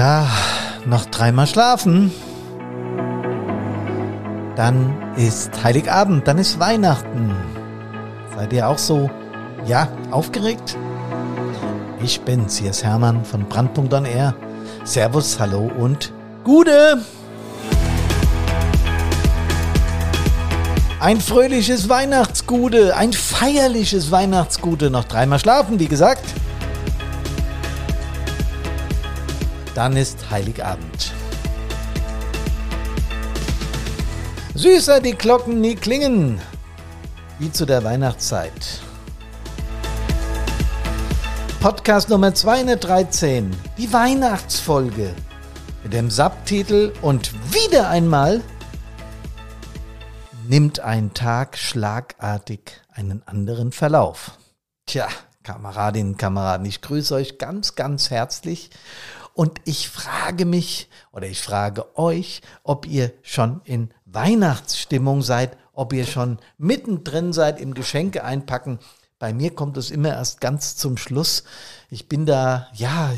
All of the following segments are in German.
Ja, noch dreimal schlafen. Dann ist Heiligabend, dann ist Weihnachten. Seid ihr auch so, ja, aufgeregt? Ich bin's, hier ist Hermann von Brandpunkt on Air. Servus, hallo und Gude! Ein fröhliches Weihnachtsgude, ein feierliches Weihnachtsgude. Noch dreimal schlafen, wie gesagt. Dann ist Heiligabend. Süßer die Glocken nie klingen, wie zu der Weihnachtszeit. Podcast Nummer 213, die Weihnachtsfolge mit dem Subtitel und wieder einmal nimmt ein Tag schlagartig einen anderen Verlauf. Tja, Kameradinnen Kameraden, ich grüße euch ganz, ganz herzlich und ich frage mich oder ich frage euch, ob ihr schon in Weihnachtsstimmung seid, ob ihr schon mittendrin seid im Geschenke einpacken. Bei mir kommt es immer erst ganz zum Schluss. Ich bin da, ja,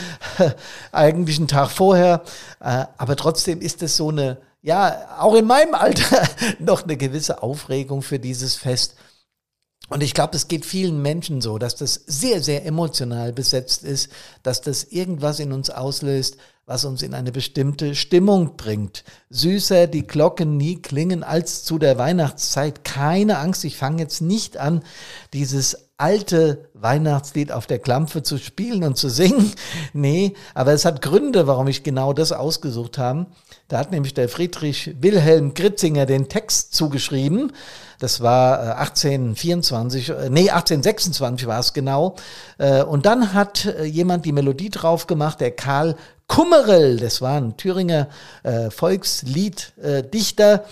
eigentlich einen Tag vorher, äh, aber trotzdem ist es so eine ja, auch in meinem Alter noch eine gewisse Aufregung für dieses Fest. Und ich glaube, es geht vielen Menschen so, dass das sehr, sehr emotional besetzt ist, dass das irgendwas in uns auslöst, was uns in eine bestimmte Stimmung bringt. Süßer die Glocken nie klingen als zu der Weihnachtszeit. Keine Angst, ich fange jetzt nicht an, dieses alte Weihnachtslied auf der Klampfe zu spielen und zu singen. Nee, aber es hat Gründe, warum ich genau das ausgesucht habe. Da hat nämlich der Friedrich Wilhelm Gritzinger den Text zugeschrieben. Das war 1824, äh, äh, nee, 1826 war es genau. Äh, und dann hat jemand die Melodie drauf gemacht, der Karl Kummerel, das war ein Thüringer Volkslieddichter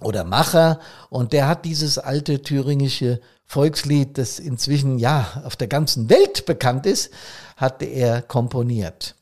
oder Macher und der hat dieses alte thüringische Volkslied, das inzwischen ja auf der ganzen Welt bekannt ist, hat er komponiert.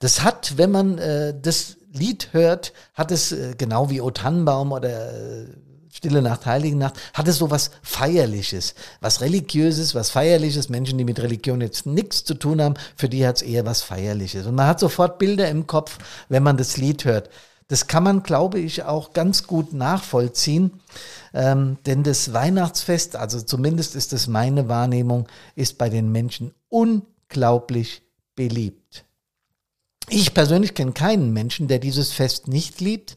Das hat, wenn man äh, das Lied hört, hat es äh, genau wie O Tannenbaum oder äh, Stille Nacht, Heilige Nacht, hat es so was Feierliches, was Religiöses, was Feierliches. Menschen, die mit Religion jetzt nichts zu tun haben, für die hat es eher was Feierliches. Und man hat sofort Bilder im Kopf, wenn man das Lied hört. Das kann man, glaube ich, auch ganz gut nachvollziehen. Ähm, denn das Weihnachtsfest, also zumindest ist das meine Wahrnehmung, ist bei den Menschen unglaublich beliebt. Ich persönlich kenne keinen Menschen, der dieses Fest nicht liebt.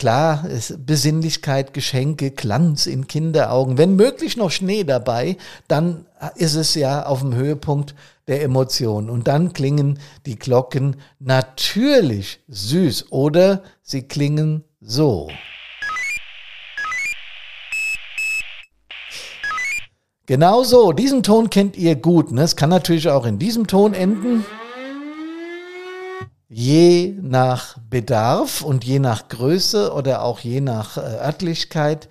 Klar, Besinnlichkeit, Geschenke, Glanz in Kinderaugen, wenn möglich noch Schnee dabei, dann ist es ja auf dem Höhepunkt der Emotionen. Und dann klingen die Glocken natürlich süß oder sie klingen so. Genau so, diesen Ton kennt ihr gut. Ne? Es kann natürlich auch in diesem Ton enden je nach Bedarf und je nach Größe oder auch je nach äh, Örtlichkeit.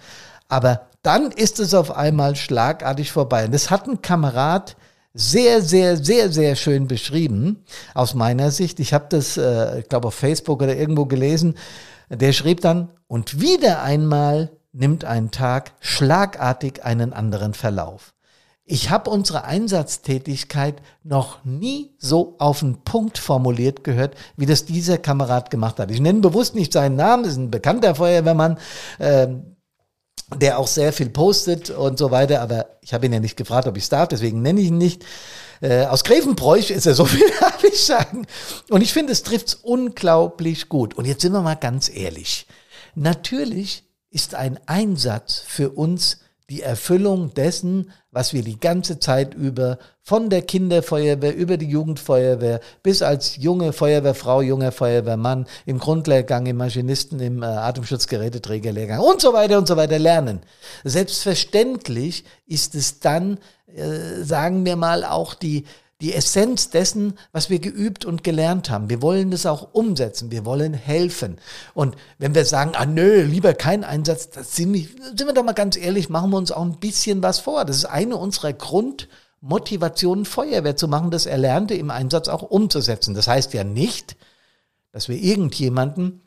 Aber dann ist es auf einmal schlagartig vorbei. Und das hat ein Kamerad sehr, sehr, sehr, sehr schön beschrieben, aus meiner Sicht. Ich habe das, äh, ich glaube, auf Facebook oder irgendwo gelesen. Der schrieb dann, und wieder einmal nimmt ein Tag schlagartig einen anderen Verlauf. Ich habe unsere Einsatztätigkeit noch nie so auf den Punkt formuliert gehört, wie das dieser Kamerad gemacht hat. Ich nenne bewusst nicht seinen Namen, ist ein bekannter Feuerwehrmann, äh, der auch sehr viel postet und so weiter, aber ich habe ihn ja nicht gefragt, ob ich es darf, deswegen nenne ich ihn nicht. Äh, aus Grevenbräuch ist er so viel, darf ich sagen. Und ich finde, es trifft's unglaublich gut. Und jetzt sind wir mal ganz ehrlich. Natürlich ist ein Einsatz für uns die Erfüllung dessen, was wir die ganze Zeit über von der Kinderfeuerwehr über die Jugendfeuerwehr bis als junge Feuerwehrfrau, junger Feuerwehrmann im Grundlehrgang, im Maschinisten, im äh, Atemschutzgeräteträgerlehrgang und so weiter und so weiter lernen. Selbstverständlich ist es dann, äh, sagen wir mal, auch die die Essenz dessen, was wir geübt und gelernt haben. Wir wollen das auch umsetzen. Wir wollen helfen. Und wenn wir sagen, ah nö, lieber kein Einsatz, das sind, sind wir doch mal ganz ehrlich, machen wir uns auch ein bisschen was vor. Das ist eine unserer Grundmotivationen, Feuerwehr zu machen, das Erlernte im Einsatz auch umzusetzen. Das heißt ja nicht, dass wir irgendjemanden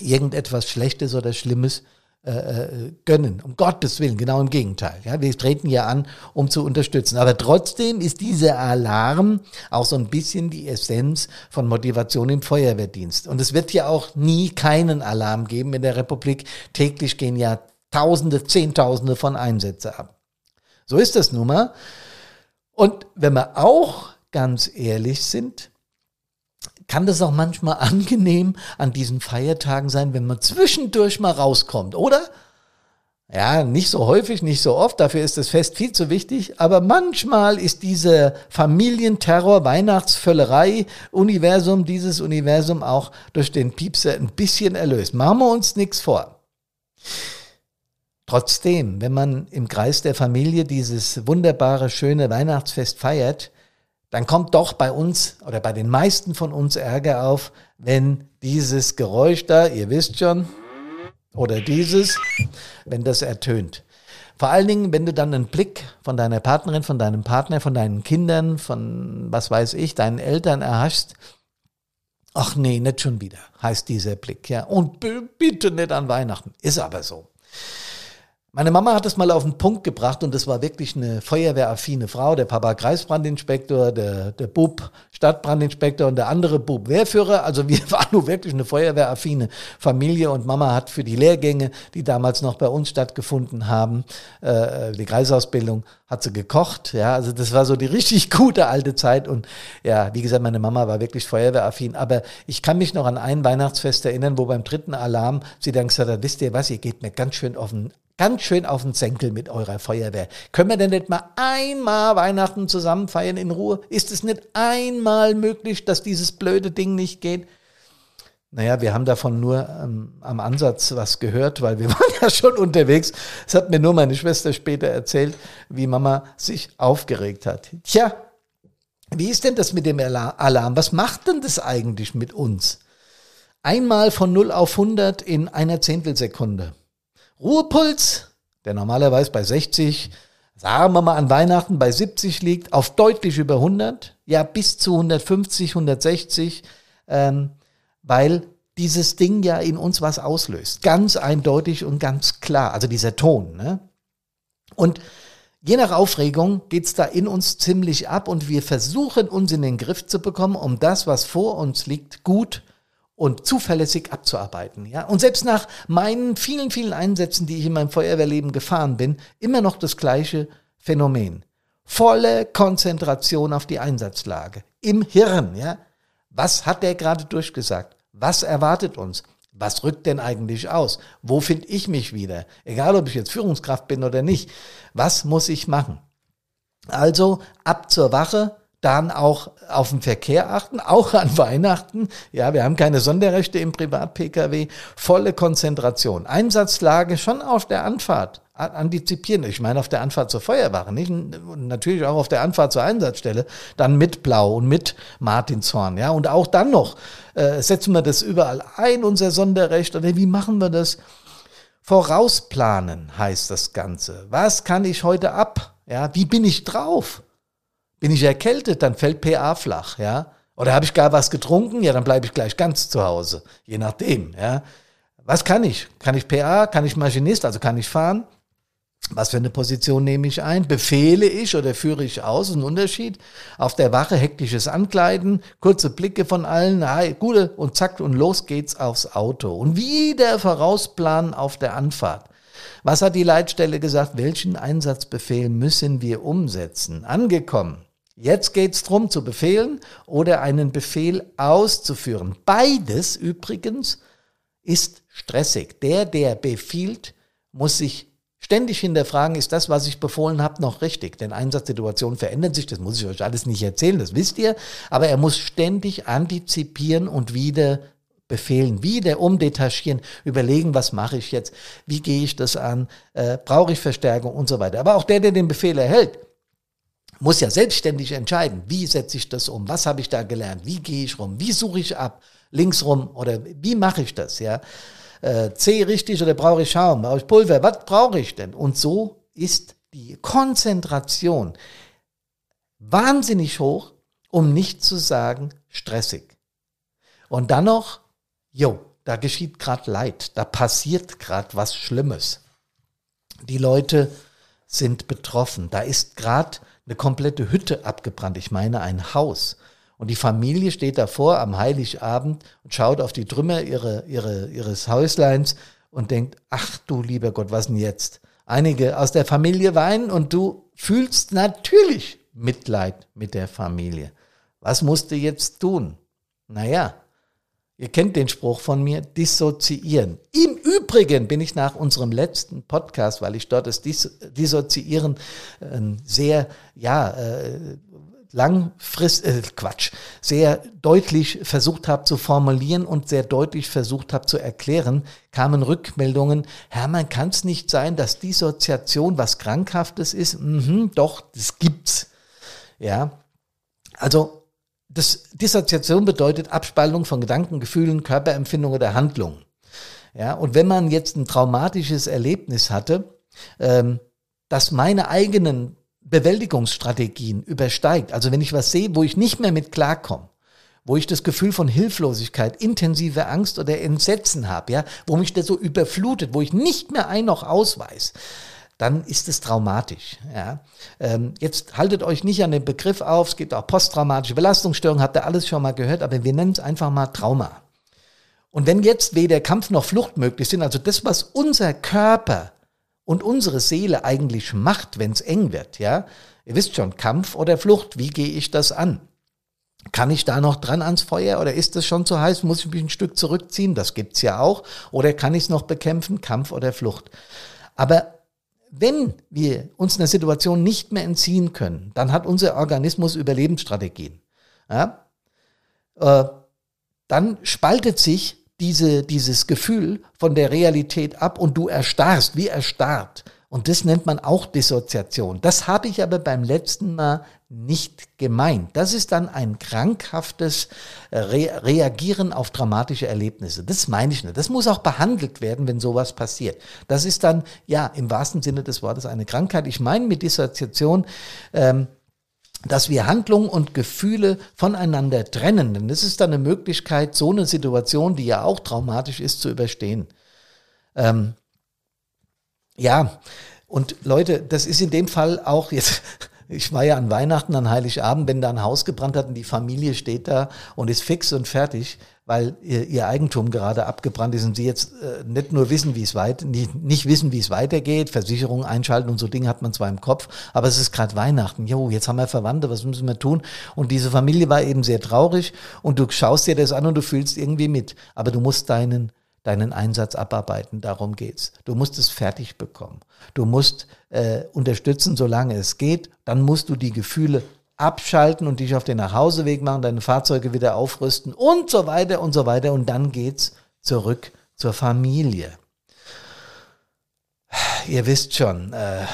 irgendetwas Schlechtes oder Schlimmes äh, äh, gönnen. Um Gottes Willen, genau im Gegenteil. Ja, wir treten ja an, um zu unterstützen. Aber trotzdem ist dieser Alarm auch so ein bisschen die Essenz von Motivation im Feuerwehrdienst. Und es wird ja auch nie keinen Alarm geben in der Republik. Täglich gehen ja Tausende, Zehntausende von Einsätze ab. So ist das nun mal. Und wenn wir auch ganz ehrlich sind, kann das auch manchmal angenehm an diesen Feiertagen sein, wenn man zwischendurch mal rauskommt, oder? Ja, nicht so häufig, nicht so oft, dafür ist das Fest viel zu wichtig, aber manchmal ist dieser Familienterror, Weihnachtsvöllerei, Universum, dieses Universum auch durch den Piepser ein bisschen erlöst. Machen wir uns nichts vor. Trotzdem, wenn man im Kreis der Familie dieses wunderbare, schöne Weihnachtsfest feiert, dann kommt doch bei uns oder bei den meisten von uns Ärger auf, wenn dieses Geräusch da, ihr wisst schon, oder dieses, wenn das ertönt. Vor allen Dingen, wenn du dann einen Blick von deiner Partnerin, von deinem Partner, von deinen Kindern, von was weiß ich, deinen Eltern erhaschst. Ach nee, nicht schon wieder, heißt dieser Blick, ja. Und bitte nicht an Weihnachten. Ist aber so. Meine Mama hat es mal auf den Punkt gebracht und das war wirklich eine feuerwehraffine Frau. Der Papa Kreisbrandinspektor, der, der Bub Stadtbrandinspektor und der andere Bub Wehrführer. Also wir waren nur wirklich eine feuerwehraffine Familie und Mama hat für die Lehrgänge, die damals noch bei uns stattgefunden haben, äh, die Kreisausbildung, hat sie gekocht. Ja, also das war so die richtig gute alte Zeit und ja, wie gesagt, meine Mama war wirklich feuerwehraffin. Aber ich kann mich noch an ein Weihnachtsfest erinnern, wo beim dritten Alarm sie dann gesagt hat, wisst ihr was, ihr geht mir ganz schön auf den ganz schön auf den Senkel mit eurer Feuerwehr. Können wir denn nicht mal einmal Weihnachten zusammen feiern in Ruhe? Ist es nicht einmal möglich, dass dieses blöde Ding nicht geht? Naja, wir haben davon nur ähm, am Ansatz was gehört, weil wir waren ja schon unterwegs. Es hat mir nur meine Schwester später erzählt, wie Mama sich aufgeregt hat. Tja, wie ist denn das mit dem Alarm? Was macht denn das eigentlich mit uns? Einmal von 0 auf 100 in einer Zehntelsekunde. Ruhepuls, der normalerweise bei 60, sagen wir mal an Weihnachten bei 70 liegt, auf deutlich über 100, ja bis zu 150, 160, ähm, weil dieses Ding ja in uns was auslöst. Ganz eindeutig und ganz klar, also dieser Ton. Ne? Und je nach Aufregung geht's da in uns ziemlich ab und wir versuchen uns in den Griff zu bekommen, um das, was vor uns liegt, gut und zuverlässig abzuarbeiten. Ja? Und selbst nach meinen vielen, vielen Einsätzen, die ich in meinem Feuerwehrleben gefahren bin, immer noch das gleiche Phänomen. Volle Konzentration auf die Einsatzlage. Im Hirn, ja. Was hat der gerade durchgesagt? Was erwartet uns? Was rückt denn eigentlich aus? Wo finde ich mich wieder? Egal, ob ich jetzt Führungskraft bin oder nicht. Was muss ich machen? Also ab zur Wache, dann auch auf den Verkehr achten, auch an Weihnachten. Ja, wir haben keine Sonderrechte im Privat-Pkw. Volle Konzentration. Einsatzlage schon auf der Anfahrt antizipieren. Ich meine auf der Anfahrt zur Feuerwache, nicht? Und natürlich auch auf der Anfahrt zur Einsatzstelle, dann mit Blau und mit Martinshorn, ja. Und auch dann noch äh, setzen wir das überall ein, unser Sonderrecht, oder wie machen wir das? Vorausplanen heißt das Ganze. Was kann ich heute ab? Ja, wie bin ich drauf? Bin ich erkältet, dann fällt PA flach, ja. Oder habe ich gar was getrunken? Ja, dann bleibe ich gleich ganz zu Hause. Je nachdem, ja. Was kann ich? Kann ich PA? Kann ich Maschinist? Also kann ich fahren? Was für eine Position nehme ich ein? Befehle ich oder führe ich aus? Ein Unterschied. Auf der Wache hektisches Ankleiden, kurze Blicke von allen, hi, gute und zack und los geht's aufs Auto. Und wieder vorausplanen auf der Anfahrt. Was hat die Leitstelle gesagt? Welchen Einsatzbefehl müssen wir umsetzen? Angekommen. Jetzt geht es darum, zu befehlen oder einen Befehl auszuführen. Beides übrigens ist stressig. Der, der befiehlt, muss sich ständig hinterfragen, ist das, was ich befohlen habe, noch richtig? Denn Einsatzsituationen verändern sich, das muss ich euch alles nicht erzählen, das wisst ihr, aber er muss ständig antizipieren und wieder befehlen, wieder umdetachieren, überlegen, was mache ich jetzt, wie gehe ich das an, äh, brauche ich Verstärkung und so weiter. Aber auch der, der den Befehl erhält, muss ja selbstständig entscheiden, wie setze ich das um, was habe ich da gelernt, wie gehe ich rum, wie suche ich ab, links rum oder wie mache ich das, ja. Äh, C richtig oder brauche ich Schaum, brauche ich Pulver, was brauche ich denn? Und so ist die Konzentration wahnsinnig hoch, um nicht zu sagen stressig. Und dann noch, jo, da geschieht gerade Leid, da passiert gerade was Schlimmes. Die Leute sind betroffen. Da ist gerade eine komplette Hütte abgebrannt. Ich meine ein Haus. Und die Familie steht davor am Heiligabend und schaut auf die Trümmer ihre, ihre, ihres Häusleins und denkt, ach du lieber Gott, was denn jetzt? Einige aus der Familie weinen und du fühlst natürlich Mitleid mit der Familie. Was musst du jetzt tun? Naja, Ihr kennt den Spruch von mir, dissoziieren. Im Übrigen bin ich nach unserem letzten Podcast, weil ich dort das Dissoziieren äh, sehr, ja, äh, langfrist, äh, Quatsch, sehr deutlich versucht habe zu formulieren und sehr deutlich versucht habe zu erklären, kamen Rückmeldungen, Hermann, kann es nicht sein, dass Dissoziation was Krankhaftes ist? Mhm, doch, das gibt's. Ja, also das, Dissoziation bedeutet Abspaltung von Gedanken, Gefühlen, Körperempfindungen oder Handlungen. Ja, und wenn man jetzt ein traumatisches Erlebnis hatte, ähm, das meine eigenen Bewältigungsstrategien übersteigt, also wenn ich was sehe, wo ich nicht mehr mit klarkomme, wo ich das Gefühl von Hilflosigkeit, intensive Angst oder Entsetzen habe, ja, wo mich das so überflutet, wo ich nicht mehr ein noch ausweis, dann ist es traumatisch. Ja. Ähm, jetzt haltet euch nicht an den Begriff auf, es gibt auch posttraumatische Belastungsstörungen, habt ihr alles schon mal gehört, aber wir nennen es einfach mal Trauma. Und wenn jetzt weder Kampf noch Flucht möglich sind, also das, was unser Körper und unsere Seele eigentlich macht, wenn es eng wird, ja, ihr wisst schon, Kampf oder Flucht, wie gehe ich das an? Kann ich da noch dran ans Feuer oder ist es schon zu heiß? Muss ich mich ein Stück zurückziehen? Das gibt's ja auch. Oder kann ich es noch bekämpfen? Kampf oder Flucht? Aber wenn wir uns einer Situation nicht mehr entziehen können, dann hat unser Organismus Überlebensstrategien. Ja? Äh, dann spaltet sich diese, dieses Gefühl von der Realität ab und du erstarrst, wie erstarrt. Und das nennt man auch Dissoziation. Das habe ich aber beim letzten Mal nicht gemeint. Das ist dann ein krankhaftes äh, Re Reagieren auf dramatische Erlebnisse. Das meine ich nicht. Das muss auch behandelt werden, wenn sowas passiert. Das ist dann, ja, im wahrsten Sinne des Wortes eine Krankheit. Ich meine mit Dissoziation, ähm, dass wir Handlungen und Gefühle voneinander trennen. Denn das ist dann eine Möglichkeit, so eine Situation, die ja auch traumatisch ist, zu überstehen. Ähm, ja, und Leute, das ist in dem Fall auch jetzt, ich war ja an Weihnachten, an Heiligabend, wenn da ein Haus gebrannt hat und die Familie steht da und ist fix und fertig, weil ihr, ihr Eigentum gerade abgebrannt ist und sie jetzt äh, nicht nur wissen, wie es weiter, nicht, nicht wissen, wie es weitergeht, Versicherungen einschalten und so Dinge hat man zwar im Kopf, aber es ist gerade Weihnachten. Jo, jetzt haben wir Verwandte, was müssen wir tun? Und diese Familie war eben sehr traurig und du schaust dir das an und du fühlst irgendwie mit, aber du musst deinen deinen Einsatz abarbeiten. Darum geht's. Du musst es fertig bekommen. Du musst äh, unterstützen, solange es geht. Dann musst du die Gefühle abschalten und dich auf den Nachhauseweg machen, deine Fahrzeuge wieder aufrüsten und so weiter und so weiter. Und dann geht's zurück zur Familie. Ihr wisst schon, äh,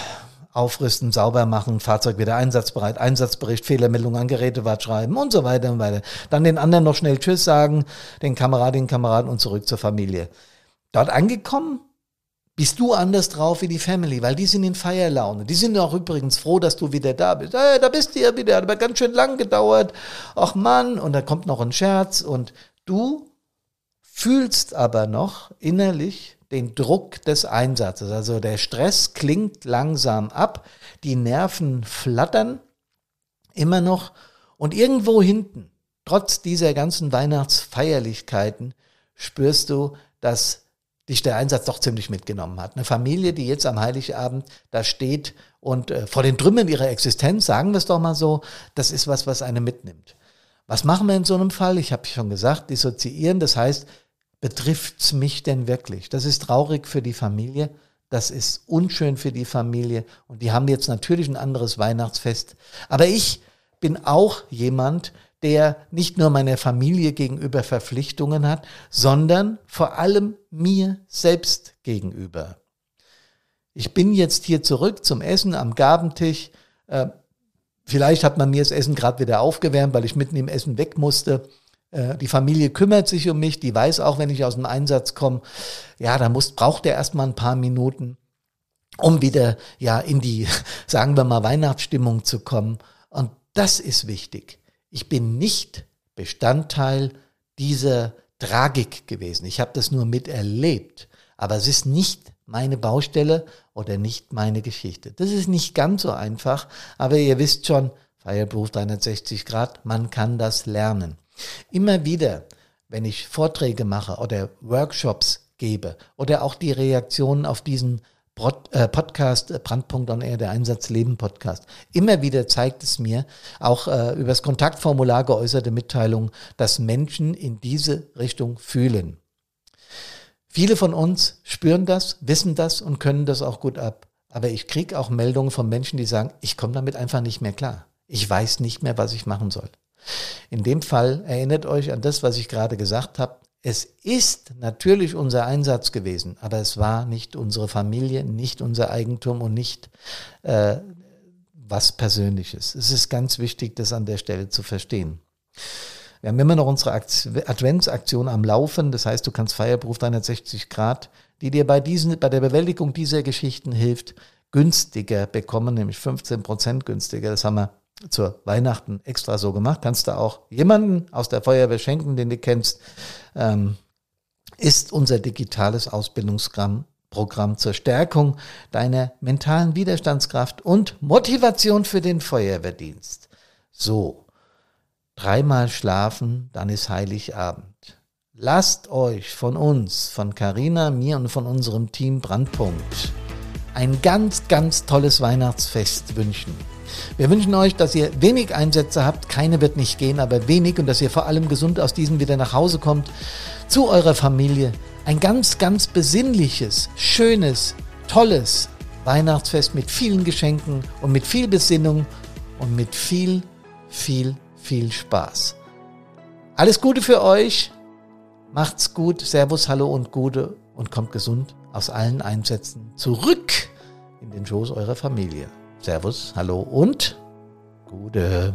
aufrüsten, sauber machen, Fahrzeug wieder einsatzbereit, Einsatzbericht, Fehlermeldung an Gerätewart schreiben und so weiter und weiter. Dann den anderen noch schnell Tschüss sagen, den Kameradinnen, Kameraden und zurück zur Familie. Dort angekommen, bist du anders drauf wie die Family, weil die sind in Feierlaune. Die sind auch übrigens froh, dass du wieder da bist. Hey, da bist du ja wieder, hat aber ganz schön lang gedauert. Ach Mann, und da kommt noch ein Scherz und du fühlst aber noch innerlich, den Druck des Einsatzes. Also der Stress klingt langsam ab, die Nerven flattern immer noch und irgendwo hinten, trotz dieser ganzen Weihnachtsfeierlichkeiten, spürst du, dass dich der Einsatz doch ziemlich mitgenommen hat. Eine Familie, die jetzt am Heiligabend da steht und äh, vor den Trümmern ihrer Existenz, sagen wir es doch mal so, das ist was, was eine mitnimmt. Was machen wir in so einem Fall? Ich habe schon gesagt, dissoziieren, das heißt, betrifft's mich denn wirklich? Das ist traurig für die Familie, das ist unschön für die Familie und die haben jetzt natürlich ein anderes Weihnachtsfest. Aber ich bin auch jemand, der nicht nur meiner Familie gegenüber Verpflichtungen hat, sondern vor allem mir selbst gegenüber. Ich bin jetzt hier zurück zum Essen am Gabentisch. Äh, vielleicht hat man mir das Essen gerade wieder aufgewärmt, weil ich mitten im Essen weg musste. Äh, die Familie kümmert sich um mich, die weiß auch, wenn ich aus dem Einsatz komme, ja, da muss, braucht er erstmal ein paar Minuten, um wieder ja in die, sagen wir mal, Weihnachtsstimmung zu kommen. Und das ist wichtig. Ich bin nicht Bestandteil dieser Tragik gewesen. Ich habe das nur miterlebt. Aber es ist nicht meine Baustelle oder nicht meine Geschichte. Das ist nicht ganz so einfach, aber ihr wisst schon, Fireproof 360 Grad, man kann das lernen. Immer wieder, wenn ich Vorträge mache oder Workshops gebe oder auch die Reaktionen auf diesen äh, Podcast äh, Brandpunkt on Air, der Einsatzleben Podcast. Immer wieder zeigt es mir, auch äh, über das Kontaktformular geäußerte Mitteilungen, dass Menschen in diese Richtung fühlen. Viele von uns spüren das, wissen das und können das auch gut ab. Aber ich kriege auch Meldungen von Menschen, die sagen, ich komme damit einfach nicht mehr klar. Ich weiß nicht mehr, was ich machen soll. In dem Fall erinnert euch an das, was ich gerade gesagt habe. Es ist natürlich unser Einsatz gewesen, aber es war nicht unsere Familie, nicht unser Eigentum und nicht äh, was Persönliches. Es ist ganz wichtig, das an der Stelle zu verstehen. Wir haben immer noch unsere Adventsaktion am Laufen. Das heißt, du kannst Feierberuf 360 Grad, die dir bei, diesen, bei der Bewältigung dieser Geschichten hilft, günstiger bekommen, nämlich 15 Prozent günstiger. Das haben wir zur Weihnachten extra so gemacht. Kannst du auch jemanden aus der Feuerwehr schenken, den du kennst. Ähm, ist unser digitales Ausbildungsprogramm zur Stärkung deiner mentalen Widerstandskraft und Motivation für den Feuerwehrdienst. So, dreimal schlafen, dann ist Heiligabend. Lasst euch von uns, von Carina, mir und von unserem Team Brandpunkt ein ganz, ganz tolles Weihnachtsfest wünschen. Wir wünschen euch, dass ihr wenig Einsätze habt, keine wird nicht gehen, aber wenig und dass ihr vor allem gesund aus diesen wieder nach Hause kommt, zu eurer Familie. Ein ganz, ganz besinnliches, schönes, tolles Weihnachtsfest mit vielen Geschenken und mit viel Besinnung und mit viel, viel, viel Spaß. Alles Gute für euch. Macht's gut. Servus, Hallo und Gute und kommt gesund aus allen Einsätzen zurück in den Schoß eurer Familie. Servus, hallo und gute.